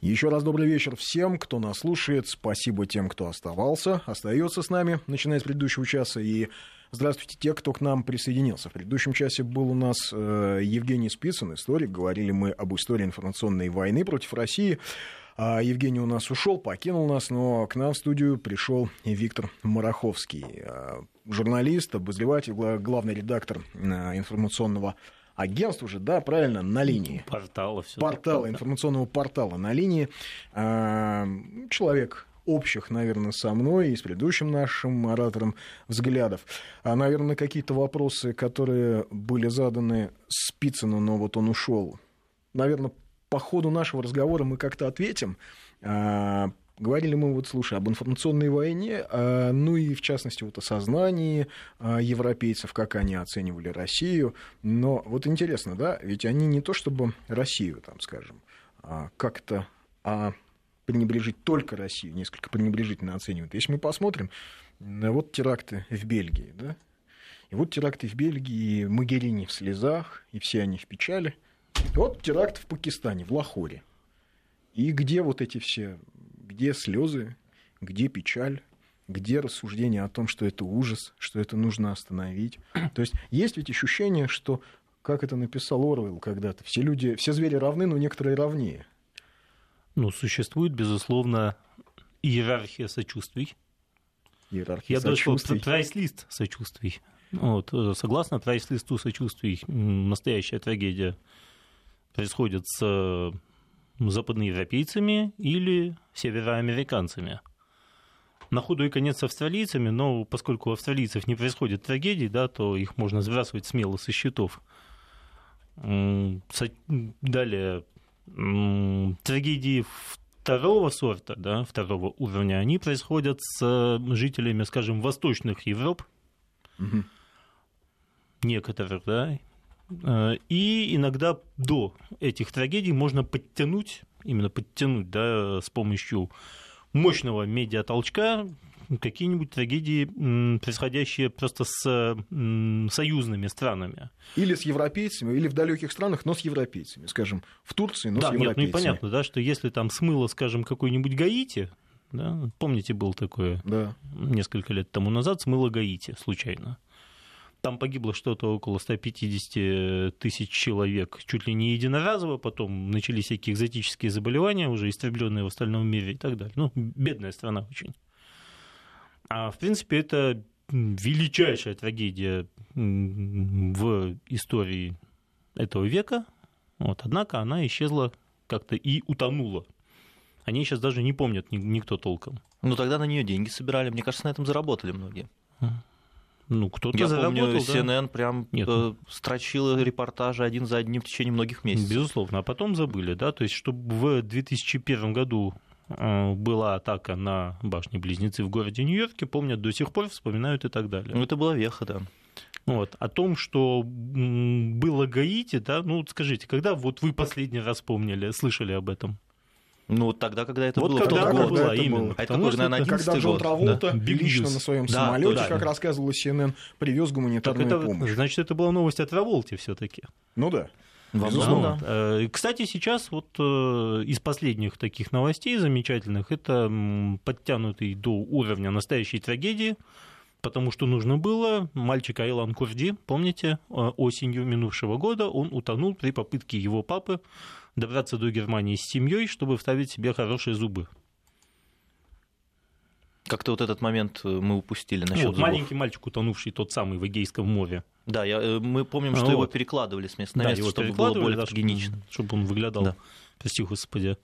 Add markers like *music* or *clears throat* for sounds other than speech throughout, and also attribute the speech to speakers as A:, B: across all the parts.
A: Еще раз добрый вечер всем, кто нас слушает. Спасибо тем, кто оставался, остается с нами, начиная с предыдущего часа. И здравствуйте те, кто к нам присоединился. В предыдущем часе был у нас э, Евгений Спицын, историк. Говорили мы об истории информационной войны против России. А Евгений у нас ушел, покинул нас, но к нам в студию пришел Виктор Мараховский, э, журналист, обозреватель, главный редактор э, информационного агентство же, да, правильно, на линии.
B: Портала все.
A: Портала, информационного портала на линии. А, человек общих, наверное, со мной и с предыдущим нашим оратором взглядов. А, наверное, какие-то вопросы, которые были заданы Спицыну, но вот он ушел. Наверное, по ходу нашего разговора мы как-то ответим. А, Говорили мы, вот, слушай, об информационной войне, а, ну и, в частности, вот о сознании а, европейцев, как они оценивали Россию. Но вот интересно, да, ведь они не то чтобы Россию, там, скажем, а, как-то а пренебрежить только Россию, несколько пренебрежительно оценивают. Если мы посмотрим, вот теракты в Бельгии, да, и вот теракты в Бельгии, Магерини в слезах, и все они в печали. И вот теракт в Пакистане, в Лахоре. И где вот эти все где слезы, где печаль, где рассуждение о том, что это ужас, что это нужно остановить. *clears throat* То есть есть ведь ощущение, что, как это написал Орвелл когда-то, все люди, все звери равны, но некоторые равнее.
B: Ну, существует, безусловно, иерархия сочувствий. Иерархия Я сочувствий. даже прайс-лист сочувствий. Вот, э, согласно прайс-листу сочувствий, настоящая трагедия происходит с западноевропейцами или североамериканцами. На худой конец с австралийцами, но поскольку у австралийцев не происходит трагедий, да, то их можно сбрасывать смело со счетов. Далее, трагедии второго сорта, да, второго уровня, они происходят с жителями, скажем, восточных Европ, угу. некоторых, да, и иногда до этих трагедий можно подтянуть, именно подтянуть да, с помощью мощного медиатолчка какие-нибудь трагедии, происходящие просто с союзными странами.
A: Или с европейцами, или в далеких странах, но с европейцами, скажем, в Турции, но да, с европейцами.
B: Нет, ну и понятно, да, что если там смыло, скажем, какой-нибудь Гаити, да, помните, был такое да. несколько лет тому назад, смыло Гаити случайно. Там погибло что-то около 150 тысяч человек, чуть ли не единоразово, потом начались всякие экзотические заболевания, уже истребленные в остальном мире и так далее. Ну, бедная страна очень. А в принципе это величайшая трагедия в истории этого века. Вот, однако она исчезла как-то и утонула. Они сейчас даже не помнят никто толком.
C: Ну тогда на нее деньги собирали. Мне кажется, на этом заработали многие.
B: Ну, кто-то
C: Я помню, CNN да? прям Нет. Э, ну. строчила репортажи один за одним в течение многих месяцев.
B: Безусловно, а потом забыли, да, то есть, чтобы в 2001 году э, была атака на башни-близнецы в городе Нью-Йорке, помнят до сих пор, вспоминают и так далее.
C: Ну, это была веха, да.
B: Вот. О том, что было Гаити, да, ну, скажите, когда вот вы последний раз помнили, слышали об этом?
C: Ну, тогда, когда это
B: вот
C: было.
B: Когда,
C: когда
B: было, это именно.
A: А это какой, наверное, 11 Когда Джон Траволта да. лично на своем да, самолете, да, как да. рассказывала CNN, привез гуманитарную
B: это,
A: помощь.
B: Значит, это была новость от Траволте все таки
A: Ну да.
B: Безусловно. Да. Кстати, сейчас вот э, из последних таких новостей замечательных это подтянутый до уровня настоящей трагедии, потому что нужно было. Мальчик Айлан Курди, помните, э, осенью минувшего года он утонул при попытке его папы добраться до Германии с семьей, чтобы вставить себе хорошие зубы.
C: Как-то вот этот момент э, мы упустили насчет вот,
B: Маленький мальчик, утонувший тот самый в Эгейском море.
C: Да, я, э, мы помним, что а, его вот. перекладывали с места на да, место, чтобы было более да, гигиенично.
B: Чтобы он выглядал, да. прости господи.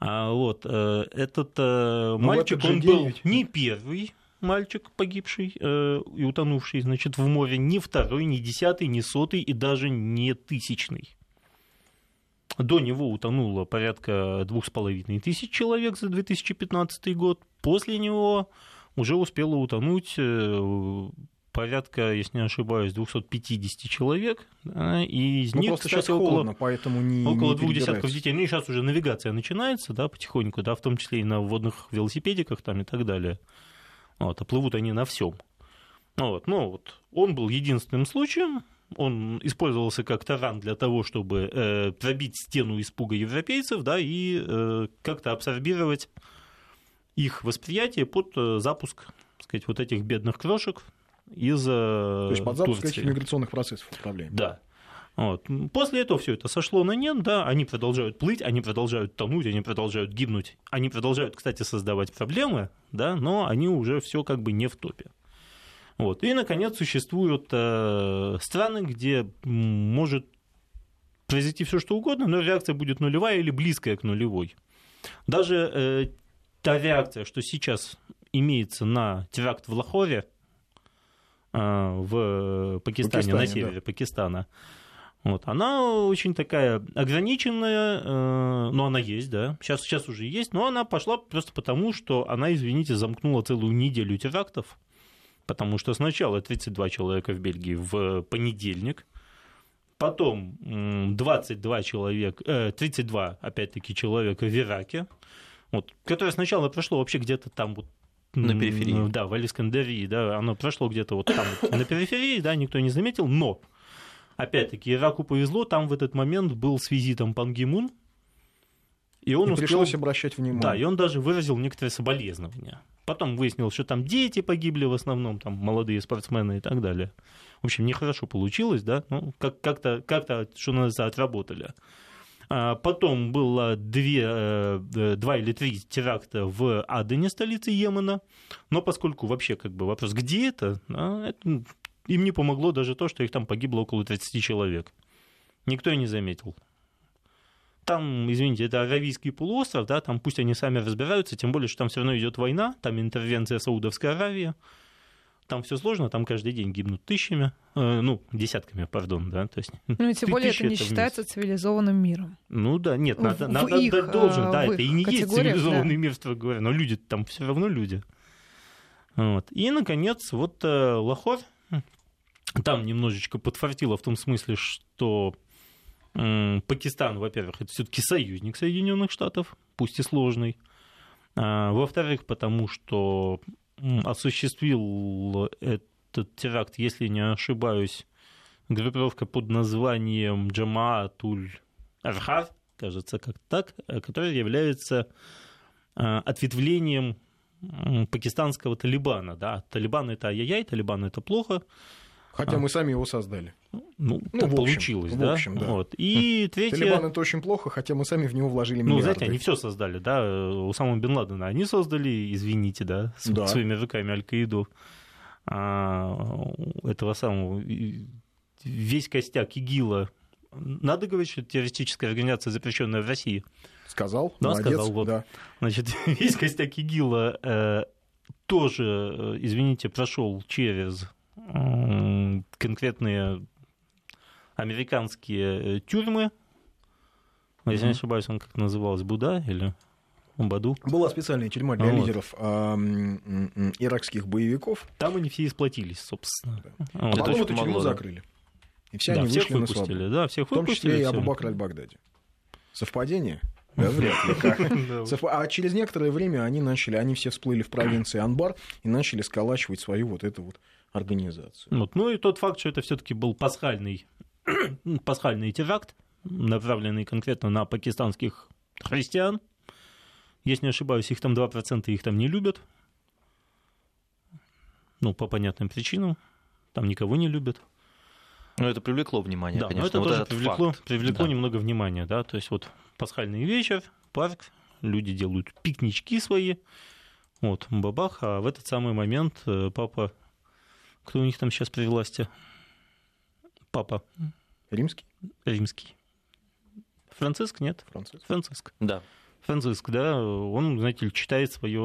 B: А, вот, э, этот Но ну, мальчик, этот он был не первый мальчик погибший э, и утонувший, значит, в море, не второй, не десятый, не сотый и даже не тысячный. До него утонуло порядка двух с половиной тысяч человек за 2015 год. После него уже успело утонуть э, порядка, если не ошибаюсь, 250 человек, да, и из ну, них,
A: кстати, около, холодно, поэтому не,
B: около не двух десятков детей. Ну и сейчас уже навигация начинается, да, потихоньку, да, в том числе и на водных велосипедиках там и так далее. Вот, а плывут они на всем. Вот, ну вот, он был единственным случаем, он использовался как таран для того, чтобы э, пробить стену испуга европейцев, да, и э, как-то абсорбировать их восприятие под э, запуск, так сказать, вот этих бедных крошек из э, То
A: есть под запуск Турции. этих миграционных процессов управления.
B: Да. Вот. После этого все это сошло на нет, да, они продолжают плыть, они продолжают тонуть, они продолжают гибнуть, они продолжают, кстати, создавать проблемы, да, но они уже все как бы не в топе. Вот. И, наконец, существуют э, страны, где может произойти все что угодно, но реакция будет нулевая или близкая к нулевой. Даже э, та реакция, что сейчас имеется на теракт в Лахоре, э, в Пакистане, Пакистане на севере да. Пакистана, вот, она очень такая ограниченная, э, но она есть, да, сейчас, сейчас уже есть, но она пошла просто потому, что она, извините, замкнула целую неделю терактов, потому что сначала 32 человека в Бельгии в понедельник, потом 22 человека, 32, опять-таки, человека в Ираке, вот, которое сначала прошло вообще где-то там вот
C: на периферии.
B: Да, в Алискандерии, да, оно прошло где-то вот там на периферии, да, никто не заметил, но Опять-таки, Ираку повезло, там в этот момент был с визитом Пан Ги Мун,
A: и он и успел... пришлось обращать внимание.
B: Да, и он даже выразил некоторые соболезнования. Потом выяснилось, что там дети погибли в основном, там молодые спортсмены и так далее. В общем, нехорошо получилось, да, ну, как- как-то, как-то, что называется, отработали. А потом было две, э, два или три теракта в Адене, столице Йемена. Но поскольку вообще как бы вопрос, где это им не помогло даже то, что их там погибло около 30 человек. Никто и не заметил. Там, извините, это Аравийский полуостров, да, там пусть они сами разбираются, тем более, что там все равно идет война, там интервенция Саудовской Аравии, там все сложно, там каждый день гибнут тысячами, э, ну, десятками, пардон, да, то есть...
D: Ну, и тем более это не это считается вместе. цивилизованным миром.
B: Ну да, нет, в, надо, в надо их, отдать должен, да, это и не есть цивилизованный да. мир, строго говоря, но люди там все равно люди. Вот. И, наконец, вот э, Лахор, там немножечко подфартило в том смысле, что Пакистан, во-первых, это все-таки союзник Соединенных Штатов, пусть и сложный. А, во-вторых, потому что осуществил этот теракт, если не ошибаюсь, группировка под названием Джамаатуль Архар, кажется, как так, э, которая является а, ответвлением пакистанского Талибана. Да? Талибан это ай-яй-яй, Талибан это плохо,
A: Хотя а. мы сами его создали.
B: Ну, ну так общем, получилось, да? В общем, да. Вот.
A: И третье... Талибан это очень плохо, хотя мы сами в него вложили миллиарды.
B: Ну, знаете, они все создали, да? У самого Бен Ладена они создали, извините, да, да. своими руками Аль-Каиду. А, этого самого... Весь костяк ИГИЛа надо говорить, что террористическая организация, запрещенная в России.
A: Сказал,
B: да, молодец, сказал, вот. Да. Значит, *laughs* весь костяк ИГИЛа э, тоже, э, извините, прошел через конкретные американские э, тюрьмы. Если не ошибаюсь, он как называлась, Буда или Баду.
A: Была специальная тюрьма для вот. лидеров э, иракских боевиков.
B: Там они все исплатились, собственно.
A: Да. Вот. А потом эту тюрьму закрыли. И все да, они всех вышли выпустили, на свободу.
B: Да, всех
A: В том числе и Абу-Бакр аль-Багдади. Совпадение? Да, вряд ли. *laughs* А через некоторое время они начали, они все всплыли в провинции Анбар и начали сколачивать свою вот эту вот организацию.
B: Вот. Ну и тот факт, что это все-таки был пасхальный, *clears throat* пасхальный теракт, направленный конкретно на пакистанских христиан. Если не ошибаюсь, их там 2%, их там не любят. Ну, по понятным причинам. Там никого не любят.
C: Но это привлекло внимание,
B: да,
C: конечно.
B: Но это вот тоже привлекло, привлекло да. немного внимания, да. То есть вот пасхальный вечер, парк, люди делают пикнички свои, вот, бабах, а в этот самый момент э, папа кто у них там сейчас при власти? Папа.
A: Римский?
B: Римский. Франциск, нет?
A: Франциск.
B: Франциск.
C: Да.
B: Франциск, да, он, знаете ли, читает свое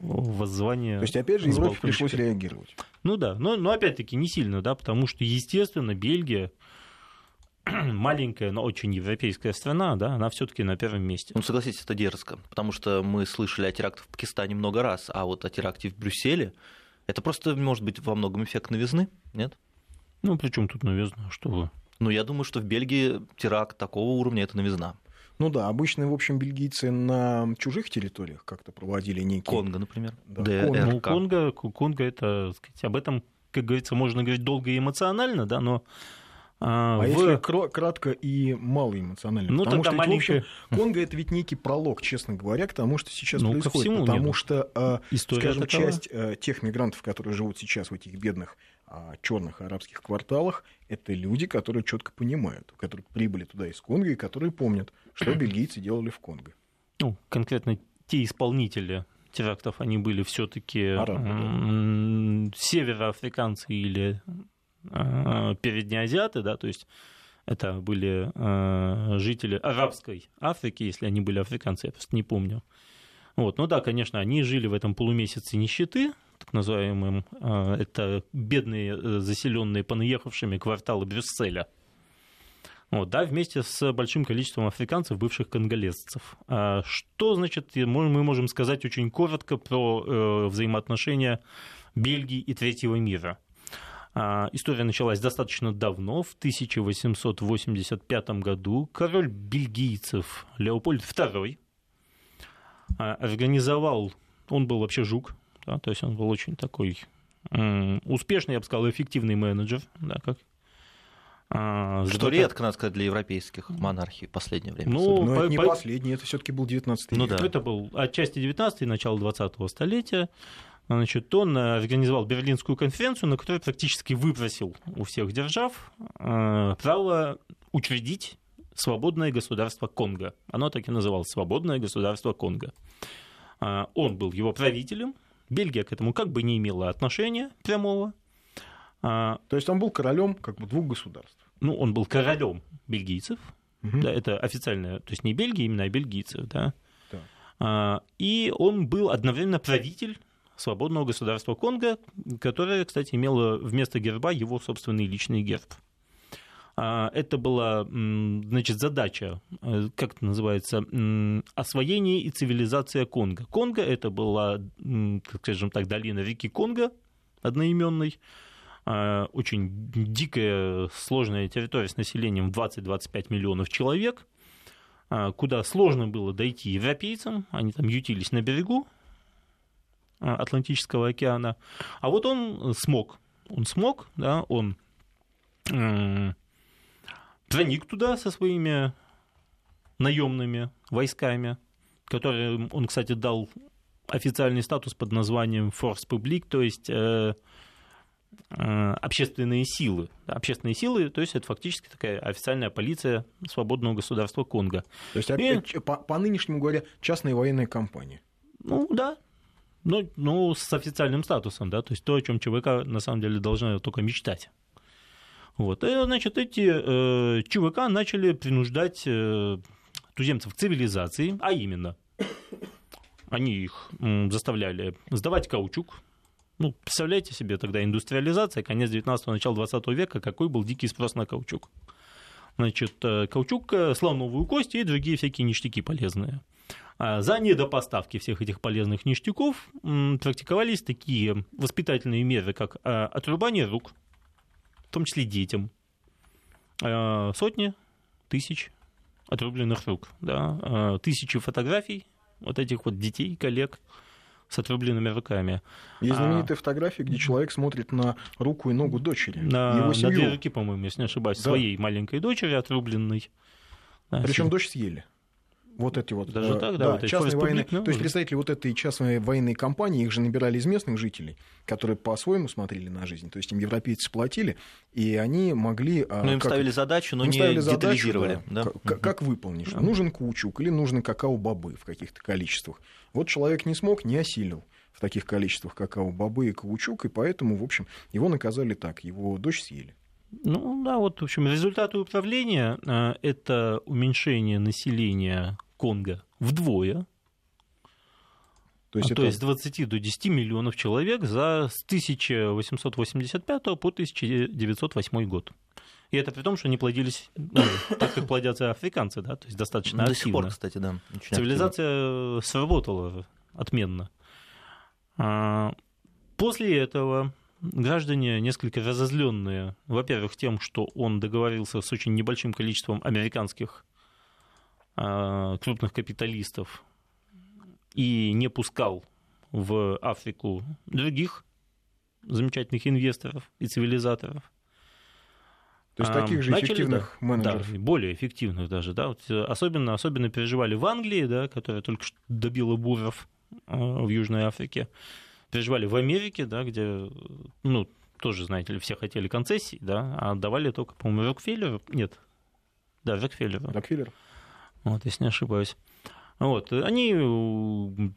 B: воззвание.
A: То есть, опять же, Европе пришлось реагировать.
B: Ну да, но, но опять-таки не сильно, да, потому что, естественно, Бельгия, *clears throat* маленькая, но очень европейская страна, да, она все-таки на первом месте.
C: Ну, согласитесь, это дерзко, потому что мы слышали о терактах в Пакистане много раз, а вот о теракте в Брюсселе это просто может быть во многом эффект новизны, нет?
B: Ну, при чем тут новизна? Что вы?
C: Ну, я думаю, что в Бельгии теракт такого уровня это новизна.
A: Ну да, обычно, в общем, бельгийцы на чужих территориях как-то проводили некие...
C: Конго, например.
B: Да, Конго. Ну, Конго, Конго это, сказать, об этом, как говорится, можно говорить долго и эмоционально, да, но
A: А, а в... если кратко и малоэмоционально?
B: Ну,
A: потому
B: что, маленькая...
A: в общем, Конго это ведь некий пролог, честно говоря, к тому, что сейчас ну, происходит. Всему потому нет. что, а, История скажем, такова. часть а, тех мигрантов, которые живут сейчас в этих бедных черных арабских кварталах, это люди, которые четко понимают, которые прибыли туда из Конго и которые помнят, что *clears throat* бельгийцы делали в Конго.
B: Ну, конкретно те исполнители терактов, они были все-таки да. североафриканцы или э, переднеазиаты, да, то есть это были э, жители арабской Африки, если они были африканцы, я просто не помню. Вот. Ну да, конечно, они жили в этом полумесяце нищеты, так называемым, э, это бедные э, заселенные понаехавшими кварталы Брюсселя. Вот, да, вместе с большим количеством африканцев, бывших конголезцев. А что, значит, мы можем сказать очень коротко про э, взаимоотношения Бельгии и Третьего мира? А, история началась достаточно давно, в 1885 году. Король бельгийцев Леопольд II а, организовал, он был вообще жук, да, то есть он был очень такой успешный, я бы сказал, эффективный менеджер, да, как
C: а, Что редко, надо сказать, для европейских монархий в последнее время.
A: Ну, Но по, это не по... последний, это все таки был 19
B: ну, век. Да. Это был отчасти 19 начало 20-го столетия. Значит, он э, организовал Берлинскую конференцию, на которой практически выпросил у всех держав э, право учредить свободное государство Конго. Оно так и называлось свободное государство Конго. Э, он был его правителем. Бельгия к этому как бы не имела отношения прямого.
A: То есть он был королем как бы двух государств.
B: Ну, он был королем бельгийцев. Угу. Да, это официальное, то есть не Бельгия, именно а бельгийцев, да. да. И он был одновременно правитель свободного государства Конго, которое, кстати, имело вместо герба его собственный личный герб. А, это была значит, задача, э, как это называется, освоение и цивилизация Конго. Конго это была, скажем так, долина реки Конго одноименной, а, очень дикая, сложная территория с населением 20-25 миллионов человек, а, куда сложно было дойти европейцам, они там ютились на берегу, Атлантического океана. А вот он смог. Он смог, да, он проник туда со своими наемными войсками, которые он, кстати, дал официальный статус под названием Force Public, то есть э, э, общественные силы. Общественные силы, то есть это фактически такая официальная полиция свободного государства Конго.
A: То есть, И... по, по нынешнему говоря, частная военная компания.
B: Ну да, ну, ну, с официальным статусом, да, то есть то, о чем ЧВК на самом деле должна только мечтать. Вот. И, значит, эти э, ЧВК начали принуждать э, туземцев к цивилизации, а именно, они их м, заставляли сдавать каучук. Ну, представляете себе тогда индустриализация, конец 19-го, начало 20 века, какой был дикий спрос на каучук. Значит, э, каучук, э, слоновую кость и другие всякие ништяки полезные. А за недопоставки всех этих полезных ништяков практиковались такие воспитательные меры, как отрубание рук, в том числе детям, а, сотни тысяч отрубленных рук, да, тысячи фотографий вот этих вот детей, коллег, с отрубленными руками.
A: Есть знаменитая а... фотография, где человек смотрит на руку и ногу дочери.
B: На, его семью. на две руки, по-моему, если не ошибаюсь, да. своей маленькой дочери отрубленной.
A: Причем дочь съели вот эти вот...
B: Даже э, так, да, да вот
A: частные военные... Ну, то есть представители вот этой частной военной компании, их же набирали из местных жителей, которые по-своему смотрели на жизнь. То есть им европейцы платили, и они могли...
C: А, ну, им как... ставили задачу, но им не ставили детализировали.
A: Да, да? Как, как выполнишь? Да. Нужен каучук или нужны какао-бобы в каких-то количествах. Вот человек не смог, не осилил в таких количествах какао-бобы и каучук, и поэтому, в общем, его наказали так, его дочь съели.
B: Ну да, вот, в общем, результаты управления э, – это уменьшение населения Конго вдвое, то есть, а, это... то есть с 20 до 10 миллионов человек за с 1885 по 1908 год. И это при том, что они плодились ну, так, как плодятся африканцы, да, то есть достаточно До активно. сих пор,
C: кстати, да.
B: Цивилизация активно. сработала отменно. А, после этого граждане несколько разозленные, во-первых, тем, что он договорился с очень небольшим количеством американских крупных капиталистов и не пускал в Африку других замечательных инвесторов и цивилизаторов.
A: То есть таких же Начали, эффективных да, менеджеров.
B: Да, более эффективных даже. Да. Вот э, особенно, особенно переживали в Англии, да, которая только что добила буров э, в Южной Африке. Переживали в Америке, да, где, ну, тоже, знаете ли, все хотели концессий, да, а давали только, по-моему, Рокфеллеру. Нет, да, Рокфеллеру.
A: Рокфеллер.
B: Вот, если не ошибаюсь. Вот, они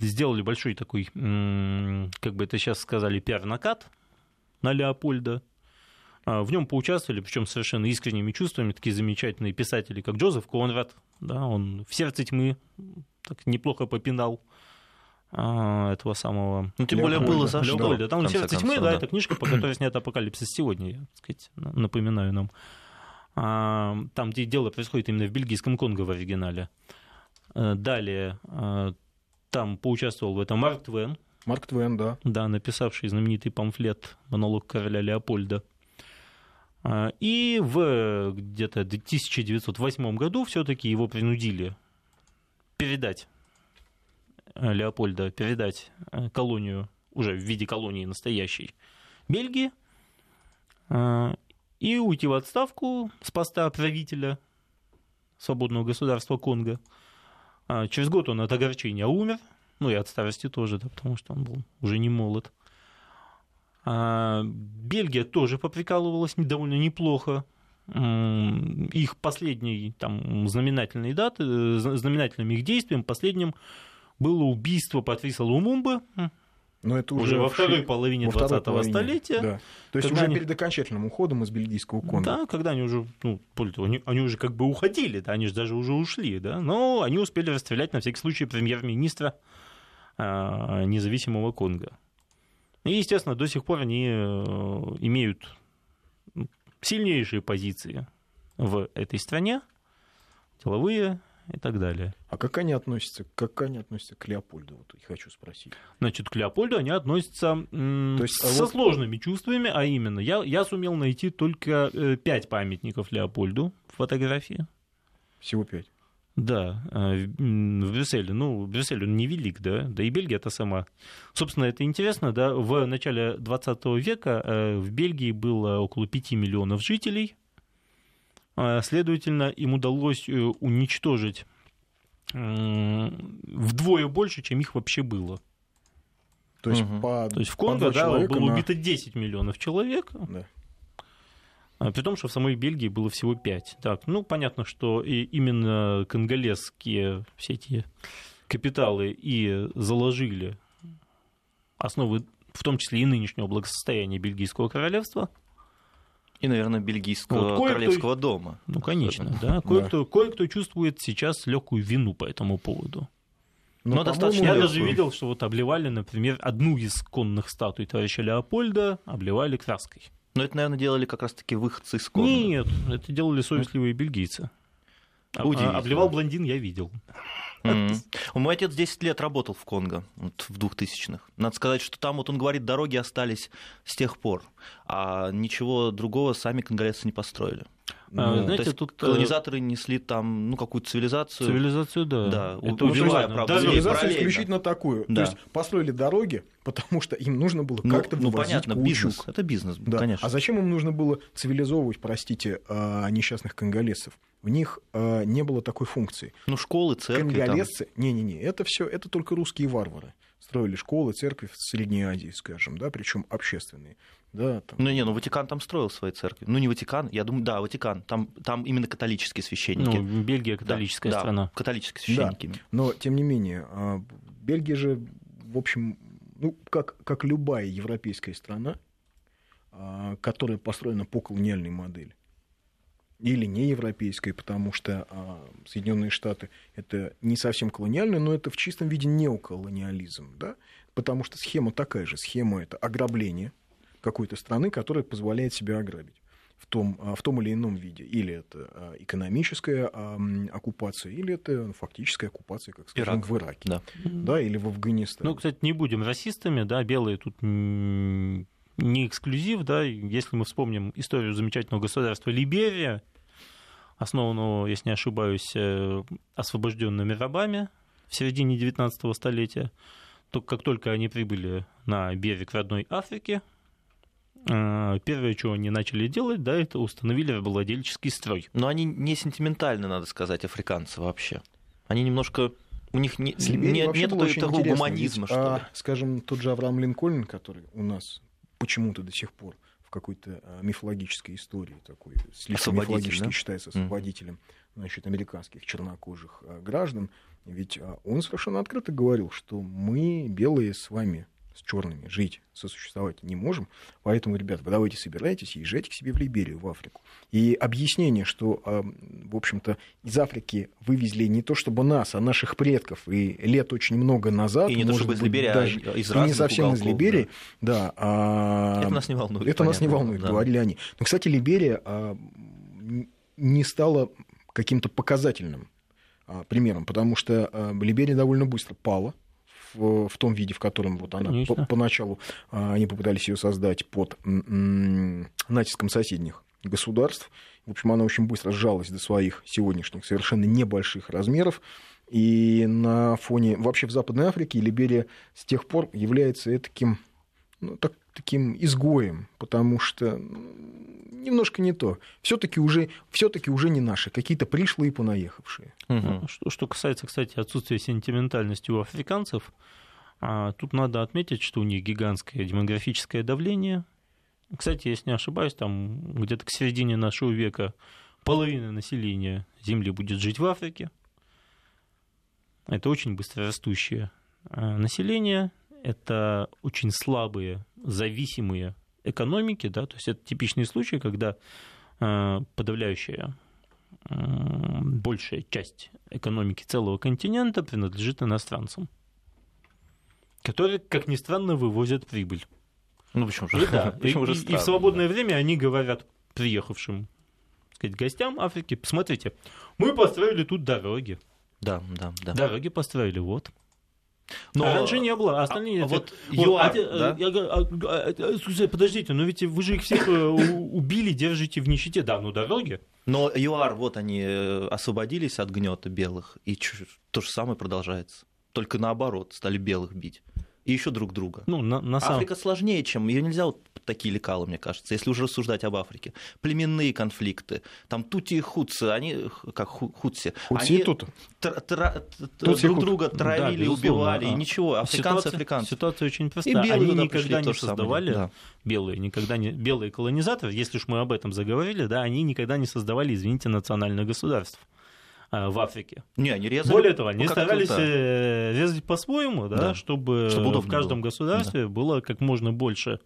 B: сделали большой такой, как бы это сейчас сказали, пиар-накат на Леопольда. А, в нем поучаствовали, причем совершенно искренними чувствами, такие замечательные писатели, как Джозеф Конрад. Да, он в сердце тьмы так неплохо попинал а, этого самого...
C: Ну, тем более было за что.
B: Леопольда. Там «Сердце тьмы», да, да, это книжка, по которой снят «Апокалипсис сегодня», я, так сказать, напоминаю нам. А, там, где дело происходит именно в бельгийском Конго в оригинале. Э, далее, э, там поучаствовал в этом Марк Твен.
A: Марк Твен, да.
B: Да, написавший знаменитый памфлет «Монолог короля Леопольда». А, и в где-то 1908 году все-таки его принудили передать э, Леопольда, передать колонию, уже в виде колонии настоящей, Бельгии, и уйти в отставку с поста правителя свободного государства Конго. А через год он от огорчения умер, ну и от старости тоже, да, потому что он был уже не молод. А Бельгия тоже поприкалывалась довольно неплохо. Их последней там, знаменательной даты, знаменательным их действием, последним было убийство Патриса Лумумбы, но это уже, уже во второй половине 20-го столетия. Да.
A: То есть уже они... перед окончательным уходом из бельгийского конга.
B: Да, когда они уже, ну, они, они уже как бы уходили, да, они же даже уже ушли, да, но они успели расстрелять на всякий случай премьер-министра а, независимого Конга. И, естественно, до сих пор они э, имеют сильнейшие позиции в этой стране, деловые, и так далее.
A: А как они относятся, как они относятся к Леопольду? Вот я хочу спросить.
B: Значит, к Леопольду они относятся То есть, со вот... сложными чувствами, а именно, я, я сумел найти только э, пять памятников Леопольду в фотографии.
A: Всего пять?
B: Да, э, в Брюсселе. Ну, Брюссель, он невелик, да, да и Бельгия это сама. Собственно, это интересно, да, в начале 20 века э, в Бельгии было около 5 миллионов жителей, а, следовательно, им удалось э, уничтожить вдвое больше, чем их вообще было. То есть, угу. по, То есть в Конго да, было на... убито 10 миллионов человек. Да. А, при том, что в самой Бельгии было всего 5. Так, ну, понятно, что и именно конголезские все эти капиталы и заложили основы, в том числе и нынешнего благосостояния Бельгийского королевства.
C: И, наверное, бельгийского вот, королевского дома.
B: Ну, конечно, да. Кое-кто, кое-кто чувствует сейчас легкую вину по этому поводу. Но, Но достаточно я даже видел, что вот обливали, например, одну из конных статуй товарища Леопольда, обливали краской.
C: Но это, наверное, делали как раз-таки выходцы из Конго.
B: Нет, это делали совестливые бельгийцы. А, а обливал блондин, я видел.
C: Mm-hmm. Мой отец 10 лет работал в Конго, вот, в 2000-х. Надо сказать, что там, вот он говорит, дороги остались с тех пор, а ничего другого сами конголезцы не построили. А, ну, знаете, тут э, колонизаторы несли там ну какую-то цивилизацию.
B: Цивилизацию, да.
C: Да, это убивая,
A: ну, правда, цивилизацию исключительно такую. Да. То есть построили дороги, потому что им нужно было ну, как-то ну, вывозить
C: понятно, бизнес. Это бизнес, да. конечно.
A: А зачем им нужно было цивилизовывать, простите, а, несчастных конголезцев? В них а, не было такой функции.
C: Ну школы, церкви.
A: Конголезцы, не-не-не, это все, это только русские варвары строили школы, церкви в Средней Азии, скажем, да, причем общественные. Да,
C: там. Ну не, ну Ватикан там строил свои церкви. Ну не Ватикан, я думаю, да, Ватикан. Там, там именно католические священники.
B: Ну, Бельгия католическая
C: да,
B: страна.
C: Да, католические священники. Да.
A: Но тем не менее, а, Бельгия же, в общем, ну как, как любая европейская страна, а, которая построена по колониальной модели, или не европейской, потому что а, Соединенные Штаты это не совсем колониальное, но это в чистом виде неоколониализм, да, потому что схема такая же, схема это ограбление какой-то страны, которая позволяет себя ограбить в том, а, в том или ином виде. Или это а, экономическая оккупация, или это ну, фактическая оккупация, как скажем, Ирак. в Ираке. Да. да, или в Афганистане.
B: Ну, кстати, не будем расистами, да, белые тут не эксклюзив, да, если мы вспомним историю замечательного государства Либерия, основанного, если не ошибаюсь, э, освобожденными рабами в середине 19 столетия, то как только они прибыли на берег родной Африки, первое, что они начали делать, да, это установили владельческий строй.
C: Но они не сентиментальны, надо сказать, африканцы вообще. Они немножко у них не, не, нет
A: этого гуманизма, Ведь, что а, Скажем, тот же Авраам Линкольн, который у нас почему-то до сих пор в какой-то а, мифологической истории такой, слишком мифологически да? считается освободителем mm. значит, американских чернокожих а, граждан, ведь а, он совершенно открыто говорил, что мы, белые, с вами с черными жить, сосуществовать не можем. Поэтому, ребята, вы давайте собирайтесь и езжайте к себе в Либерию, в Африку. И объяснение, что, а, в общем-то, из Африки вывезли не то чтобы нас, а наших предков, и лет очень много назад,
C: и не то чтобы из Либерии, даже, а из
A: и не совсем уголков, из Либерии, да. да
C: а, это нас не волнует.
A: Это понятно, нас не волнует, да. говорили они. Но, кстати, Либерия а, не стала каким-то показательным а, примером, потому что а, Либерия довольно быстро пала в, в том виде, в котором вот она по, поначалу а, они попытались ее создать под натиском соседних государств. В общем, она очень быстро сжалась до своих сегодняшних совершенно небольших размеров. И на фоне... Вообще в Западной Африке Либерия с тех пор является таким, ну, так, таким изгоем, потому что немножко не то. Все-таки уже, все-таки уже не наши, какие-то пришлые понаехавшие.
B: Угу. Что, что касается, кстати, отсутствия сентиментальности у африканцев, а, тут надо отметить, что у них гигантское демографическое давление. Кстати, если не ошибаюсь, там где-то к середине нашего века половина населения Земли будет жить в Африке. Это очень быстрорастущее а, население, это очень слабые, зависимые экономики, да, то есть это типичный случай, когда э, подавляющая э, большая часть экономики целого континента принадлежит иностранцам, которые, как ни странно, вывозят прибыль.
C: Ну почему же? И, да, *laughs*
B: почему и, же странно, и в свободное да. время они говорят приехавшим сказать, гостям Африки, посмотрите, мы построили тут дороги.
C: Да, да, да.
B: Дороги построили, вот. Но а раньше не было, а остальные... А,
C: вот ЮАР, вот,
B: а, да? я, а, а, а, подождите, но ведь вы же их всех э, убили, держите в нищете, да, ну дороги.
C: Но ЮАР, вот они э, освободились от гнета белых, и то же самое продолжается. Только наоборот, стали белых бить и еще друг друга.
B: Ну, на, на
C: самом... Африка сложнее, чем ее нельзя вот такие лекалы, мне кажется, если уже рассуждать об Африке. Племенные конфликты, там тути и хутсы, они как хутси,
A: хутси они тут.
C: Тр, тр, тр, друг друга травили, да, убивали, и ничего, африканцы
B: ситуация,
C: африканцы.
B: Ситуация очень простая. И белые они никогда не создавали, да. белые, никогда не, белые колонизаторы, если уж мы об этом заговорили, да, они никогда не создавали, извините, национальных государств. Э, в Африке.
C: Не, они резали.
B: Более того, они ну, старались да. Э, резать по-своему, да, да. чтобы, чтобы в каждом было. государстве да. было как можно больше.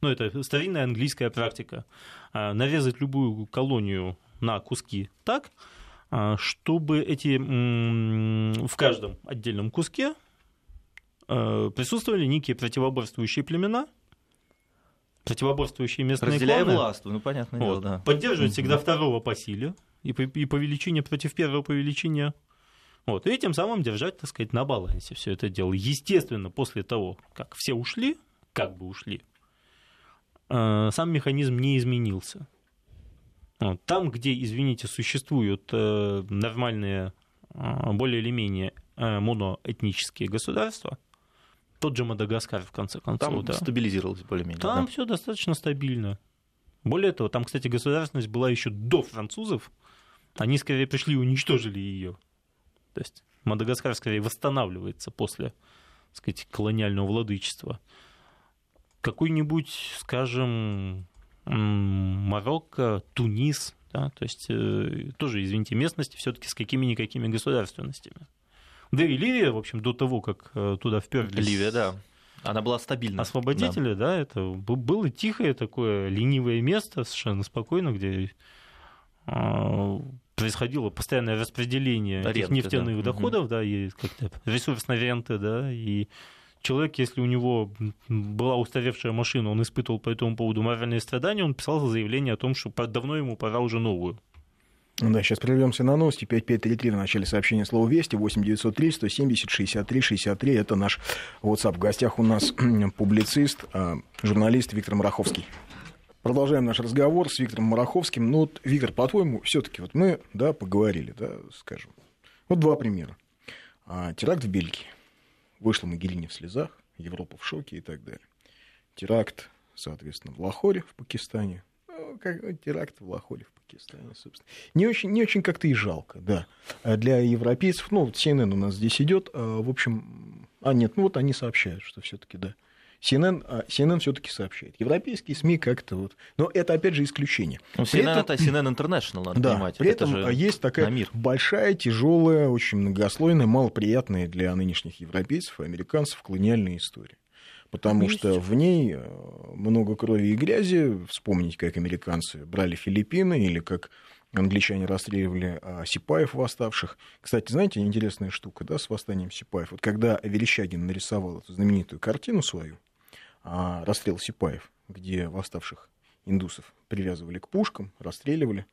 B: Ну, это старинная английская практика. Э, нарезать любую колонию на куски так, чтобы эти в каждом отдельном куске присутствовали некие противоборствующие племена, противоборствующие местные
C: Разделяя кланы. власть, ну, понятно вот,
B: да. Поддерживать всегда второго по силе, и по, и по величине против первого по величине. Вот, и тем самым держать, так сказать, на балансе все это дело. Естественно, после того, как все ушли, как бы ушли, э, сам механизм не изменился. Вот, там, где, извините, существуют э, нормальные, э, более или менее моноэтнические государства, тот же Мадагаскар, в конце концов.
C: Там
B: да.
C: стабилизировалось более-менее.
B: Там да. все достаточно стабильно. Более того, там, кстати, государственность была еще до французов, они скорее пришли и уничтожили ее. То есть Мадагаскар скорее восстанавливается после, так сказать, колониального владычества. Какой-нибудь, скажем, Марокко, Тунис, да, то есть э, тоже, извините, местности все-таки с какими-никакими государственностями. Да и Ливия, в общем, до того, как э, туда вперлись.
C: Ливия, да. Она была стабильна.
B: Освободители, да. да, это было тихое такое ленивое место, совершенно спокойно, где а, происходило постоянное распределение Ренты, этих нефтяных да. доходов, угу. да, и как-то ресурсной ренты, да, и человек, если у него была устаревшая машина, он испытывал по этому поводу моральные страдания, он писал заявление о том, что давно ему пора уже новую.
A: Да, сейчас прервемся на новости. 5533 в начале сообщения слова «Вести», 8903 170 63 63. Это наш WhatsApp. В гостях у нас *clears throat* публицист, а, журналист Виктор Мараховский. Продолжаем наш разговор с Виктором Мараховским. Ну, вот, Виктор, по-твоему, все-таки вот мы, да, поговорили, да, скажем. Вот два примера. А, теракт в Бельгии. Вышла Могилини в слезах, Европа в шоке и так далее. Теракт соответственно, в Лахоре в Пакистане. Ну, как теракт в Лахоре в Пакистане, собственно. Не очень, не очень как-то и жалко, да. А для европейцев, ну, вот CNN у нас здесь идет, а, в общем, а нет, ну вот они сообщают, что все-таки, да. CNN, а, CNN все-таки сообщает. Европейские СМИ как-то вот. Но это опять же исключение.
C: Ну, CNN этом, это CNN International, надо
A: да,
C: понимать.
A: При это этом же есть такая мир. большая, тяжелая, очень многослойная, малоприятная для нынешних европейцев и американцев колониальная история. Потому есть. что в ней э, много крови и грязи. Вспомнить, как американцы брали Филиппины или как англичане расстреливали а, сипаев восставших. Кстати, знаете, интересная штука, да, с восстанием сипаев. Вот когда Верещагин нарисовал эту знаменитую картину свою, а, расстрел Сипаев, где восставших индусов привязывали к пушкам, расстреливали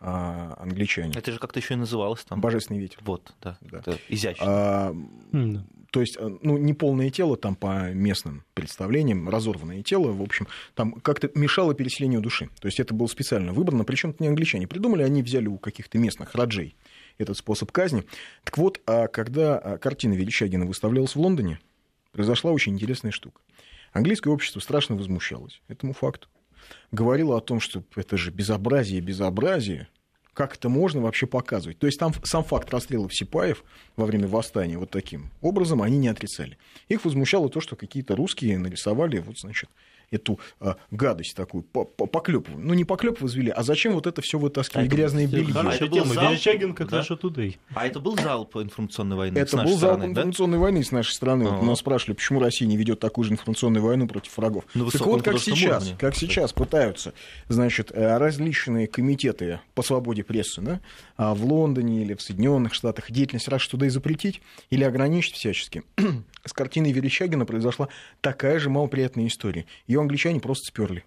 A: а, англичане.
C: Это же как-то еще и называлось там.
A: Божественный ветер.
C: Вот, да. да. Это изящно. А,
A: mm. То есть, а, ну, не полное тело там по местным представлениям, разорванное тело, в общем, там как-то мешало переселению души. То есть это было специально выбрано, причем это не англичане придумали, они взяли у каких-то местных раджей этот способ казни. Так вот, а когда картина Величагина выставлялась в Лондоне, произошла очень интересная штука. Английское общество страшно возмущалось этому факту. Говорило о том, что это же безобразие, безобразие. Как это можно вообще показывать? То есть там сам факт расстрелов Сипаев во время восстания вот таким образом они не отрицали. Их возмущало то, что какие-то русские нарисовали вот, значит, эту а, гадость такую, поклепывали. Ну, не поклеп возвели, а зачем вот это все вытаскивать, а грязные белье?
B: Хорошая тема, Верещагин как да? Russia
C: Today. А это был залп информационной войны
A: Это был залп стороны, информационной да? войны с нашей стороны. Вот нас спрашивали, почему Россия не ведет такую же информационную войну против врагов. На так вот, как сейчас, уровне. как сейчас пытаются, значит, э, различные комитеты по свободе прессы, да, а в Лондоне или в Соединенных Штатах деятельность Russia Today запретить или ограничить всячески. *clears throat* с картиной Верещагина произошла такая же малоприятная история. Ее англичане просто сперли.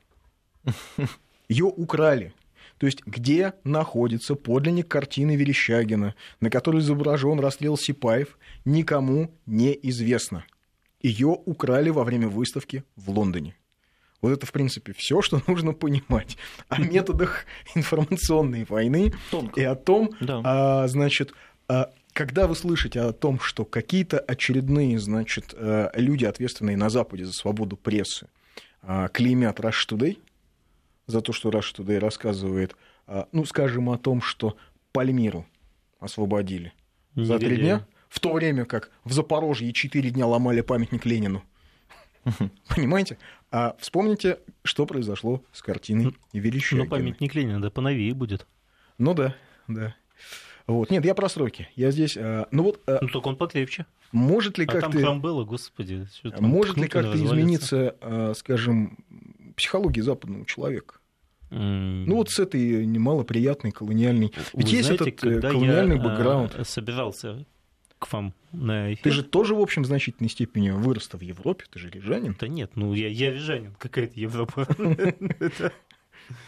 A: *laughs* Ее украли. То есть, где находится подлинник картины Верещагина, на которой изображен расстрел Сипаев, никому не известно. Ее украли во время выставки в Лондоне. Вот это, в принципе, все, что *laughs* нужно понимать о методах информационной войны Тонко. и о том, да. а, значит, а, когда вы слышите о том, что какие-то очередные, значит, э, люди, ответственные на Западе за свободу прессы, клеймят Rush Today за то, что Rush Today рассказывает, э, ну, скажем, о том, что Пальмиру освободили Не за три дня, в то время как в Запорожье четыре дня ломали памятник Ленину. *laughs* Понимаете? А вспомните, что произошло с картиной Верещагина.
B: Ну, памятник Ленина, да, поновее будет.
A: Ну да, да. Вот. Нет, я про сроки. Я здесь... Э, ну, вот,
B: ну, только он покрепче.
A: Может ли
B: а
A: как-то...
B: там Крамбелла, господи.
A: Может ли как-то измениться, э, скажем, психология западного человека? Mm. Ну вот с этой немалоприятной колониальной...
B: Вы Ведь знаете, есть этот колониальный я, бэкграунд. собирался к вам на эфир.
A: Ты же тоже, в общем, в значительной степени вырос в Европе, ты же рижанин.
B: Да нет, ну я, я рижанин, какая-то Европа. *laughs*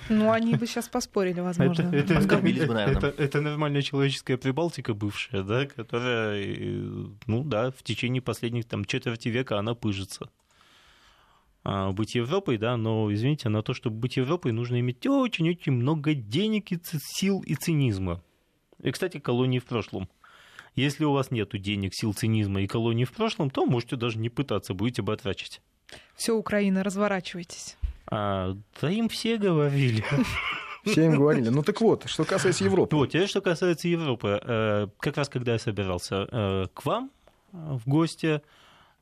D: Ну, они бы сейчас поспорили, возможно. Это,
B: это, бы, это, это нормальная человеческая Прибалтика бывшая, да, которая, ну да, в течение последних там, четверти века она пыжится. А, быть Европой, да, но, извините, на то, чтобы быть Европой, нужно иметь очень-очень много денег и сил и цинизма. И, кстати, колонии в прошлом. Если у вас нет денег, сил, цинизма и колонии в прошлом, то можете даже не пытаться, будете батрачить.
D: Все, Украина, разворачивайтесь.
B: А, да им все говорили.
A: Все им говорили. Ну так вот, что касается Европы.
B: Вот, теперь что касается Европы. Э, как раз когда я собирался э, к вам э, в гости,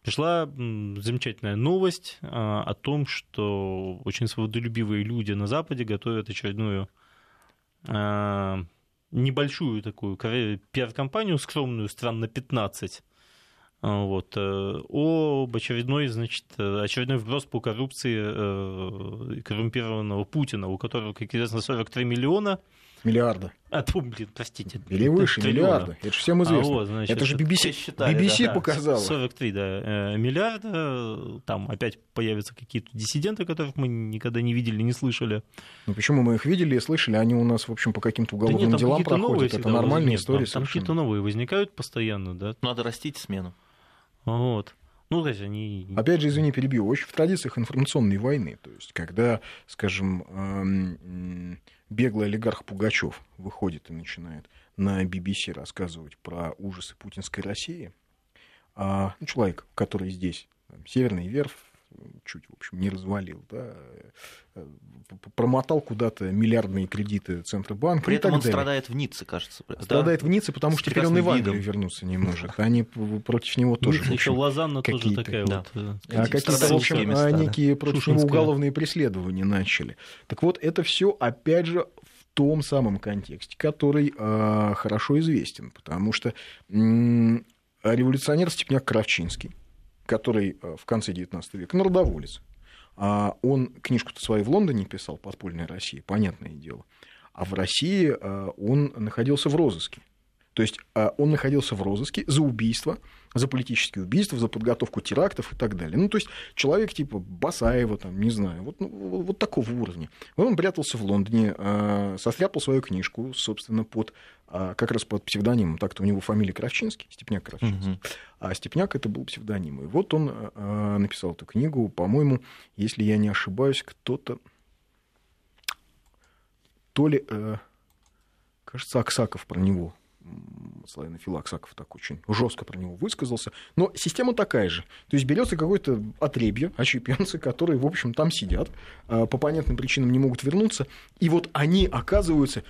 B: пришла замечательная новость о том, что очень свободолюбивые люди на Западе готовят очередную небольшую такую пиар-компанию, скромную, стран на 15, а, вот, э, об очередной, значит, э, очередной вброс по коррупции э, коррумпированного Путина, у которого, как известно, 43 миллиона.
A: Миллиарда.
B: А, то, блин, простите.
A: Или выше, миллиарда. Это же всем известно. А, вот, значит, это же BBC, считали, BBC да, показала.
B: 43 да, миллиарда. Там опять появятся какие-то диссиденты, которых мы никогда не видели, не слышали.
A: Ну почему мы их видели и слышали? Они у нас, в общем, по каким-то уголовным да нет, делам проходят. Это нормальная история.
B: Там, там какие-то новые возникают постоянно, да.
C: Надо растить смену.
B: Вот. Ну, то есть они...
A: Опять же, извини, перебью, очень в традициях информационной войны. То есть, когда, скажем, эм, беглый олигарх Пугачев выходит и начинает на BBC рассказывать про ужасы путинской России, а ну, человек, который здесь, там, Северный Верф, чуть, в общем, не развалил, да, промотал куда-то миллиардные кредиты Центробанка.
C: При этом он
A: далее.
C: страдает в Ницце, кажется.
A: Страдает да? в Ницце, потому что теперь он и в Англию вернуться не может. *laughs* Они против него тоже.
B: Ницца еще Лозанна тоже такая да. вот.
A: А какие-то, в общем, места, некие да. против него уголовные преследования начали. Так вот, это все опять же в том самом контексте, который э, хорошо известен, потому что э, революционер Степняк Кравчинский, который э, в конце XIX века народоволец, а он книжку-то свою в Лондоне писал, «Подпольная Россия», понятное дело. А в России э, он находился в розыске. То есть э, он находился в розыске за убийство, за политические убийства, за подготовку терактов и так далее. Ну, то есть человек типа Басаева, там, не знаю, вот, ну, вот такого уровня. Он прятался в Лондоне, э, состряпал свою книжку, собственно, под, как раз под псевдонимом, так-то у него фамилия Кравчинский, Степняк Кравчинский. Угу. А Степняк это был псевдоним. И вот он написал эту книгу, по-моему, если я не ошибаюсь, кто-то то ли, кажется, Аксаков про него славянофил Аксаков так очень жестко про него высказался. Но система такая же. То есть берется какое-то отребье, очепенцы, которые, в общем, там сидят, а, по понятным причинам не могут вернуться, и вот они оказываются